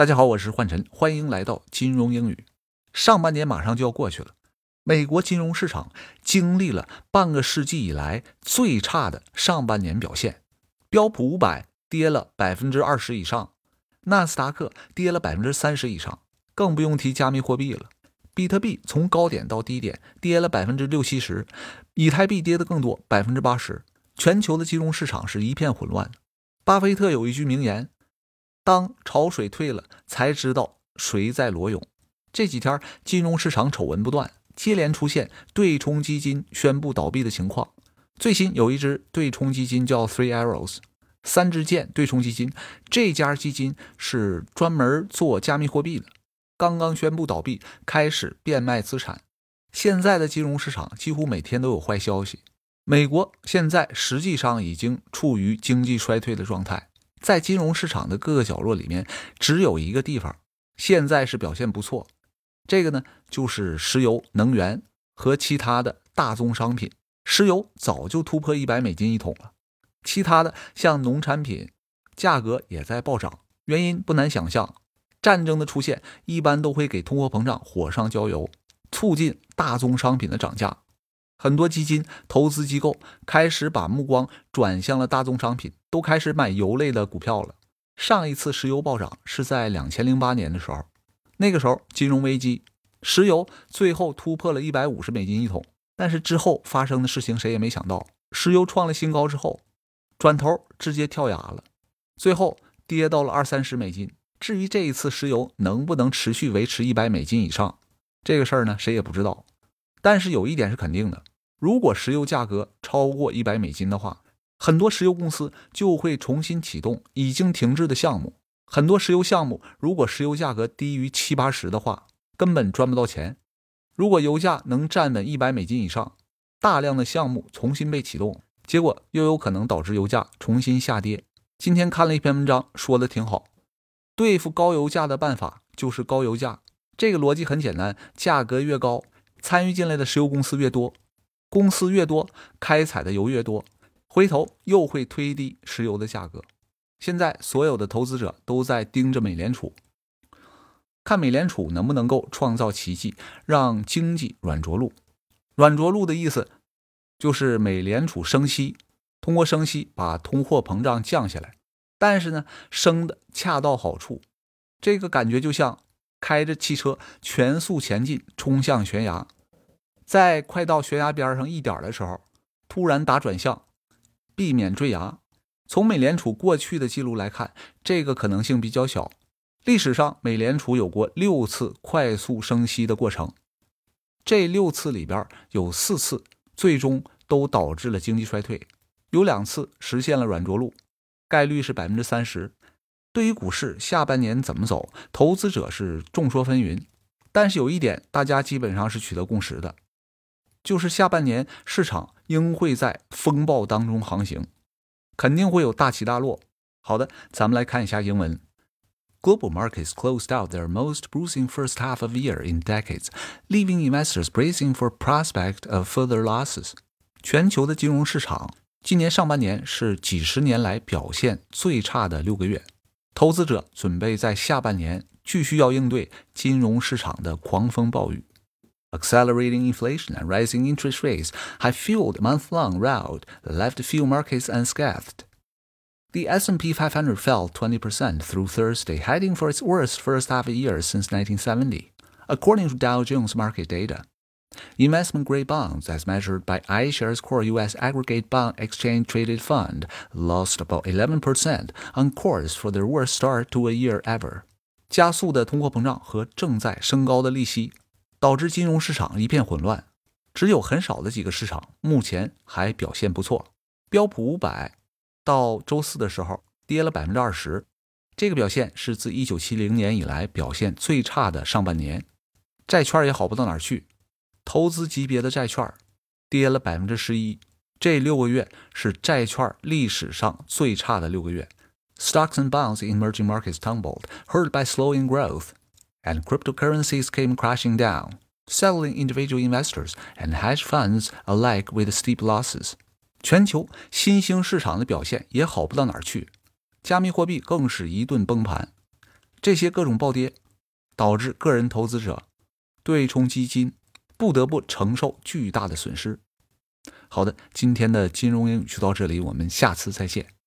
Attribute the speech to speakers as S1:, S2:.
S1: 大家好，我是幻晨，欢迎来到金融英语。上半年马上就要过去了，美国金融市场经历了半个世纪以来最差的上半年表现，标普五百跌了百分之二十以上，纳斯达克跌了百分之三十以上，更不用提加密货币了。比特币从高点到低点跌了百分之六七十，以太币跌得更多，百分之八十。全球的金融市场是一片混乱。巴菲特有一句名言。当潮水退了，才知道谁在裸泳。这几天金融市场丑闻不断，接连出现对冲基金宣布倒闭的情况。最新有一只对冲基金叫 Three Arrows，三支箭对冲基金。这家基金是专门做加密货币的，刚刚宣布倒闭，开始变卖资产。现在的金融市场几乎每天都有坏消息。美国现在实际上已经处于经济衰退的状态。在金融市场的各个角落里面，只有一个地方现在是表现不错，这个呢就是石油、能源和其他的大宗商品。石油早就突破一百美金一桶了，其他的像农产品价格也在暴涨。原因不难想象，战争的出现一般都会给通货膨胀火上浇油，促进大宗商品的涨价。很多基金投资机构开始把目光转向了大宗商品，都开始买油类的股票了。上一次石油暴涨是在两千零八年的时候，那个时候金融危机，石油最后突破了一百五十美金一桶。但是之后发生的事情谁也没想到，石油创了新高之后，转头直接跳崖了，最后跌到了二三十美金。至于这一次石油能不能持续维持一百美金以上，这个事儿呢，谁也不知道。但是有一点是肯定的。如果石油价格超过一百美金的话，很多石油公司就会重新启动已经停滞的项目。很多石油项目，如果石油价格低于七八十的话，根本赚不到钱。如果油价能站稳一百美金以上，大量的项目重新被启动，结果又有可能导致油价重新下跌。今天看了一篇文章，说的挺好，对付高油价的办法就是高油价。这个逻辑很简单，价格越高，参与进来的石油公司越多。公司越多，开采的油越多，回头又会推低石油的价格。现在所有的投资者都在盯着美联储，看美联储能不能够创造奇迹，让经济软着陆。软着陆的意思就是美联储升息，通过升息把通货膨胀降下来。但是呢，升的恰到好处，这个感觉就像开着汽车全速前进，冲向悬崖。在快到悬崖边上一点的时候，突然打转向，避免坠崖。从美联储过去的记录来看，这个可能性比较小。历史上，美联储有过六次快速升息的过程，这六次里边有四次最终都导致了经济衰退，有两次实现了软着陆，概率是百分之三十。对于股市下半年怎么走，投资者是众说纷纭。但是有一点，大家基本上是取得共识的。就是下半年市场应会在风暴当中航行，肯定会有大起大落。好的，咱们来看一下英文。Global markets closed out their most bruising first half of year in decades, leaving investors bracing for prospect of further losses. 全球的金融市场今年上半年是几十年来表现最差的六个月，投资者准备在下半年继续要应对金融市场的狂风暴雨。Accelerating inflation and rising interest rates have fueled a month-long rout that left few markets unscathed. The S&P 500 fell 20% through Thursday, heading for its worst first half year since 1970, according to Dow Jones market data. Investment-grade bonds, as measured by iShares Core U.S. Aggregate Bond Exchange Traded Fund, lost about 11%, on course for their worst start to a year ever. 加速的通货膨胀和正在升高的利息 导致金融市场一片混乱，只有很少的几个市场目前还表现不错。标普五百到周四的时候跌了百分之二十，这个表现是自一九七零年以来表现最差的上半年。债券也好不到哪儿去，投资级别的债券跌了百分之十一，这六个月是债券历史上最差的六个月。Stocks and bonds in emerging markets tumbled, hurt by slowing growth. And cryptocurrencies came crashing down, settling individual investors and hedge funds alike with steep losses. 全球新兴市场的表现也好不到哪儿去，加密货币更是一顿崩盘。这些各种暴跌，导致个人投资者、对冲基金不得不承受巨大的损失。好的，今天的金融英语就到这里，我们下次再见。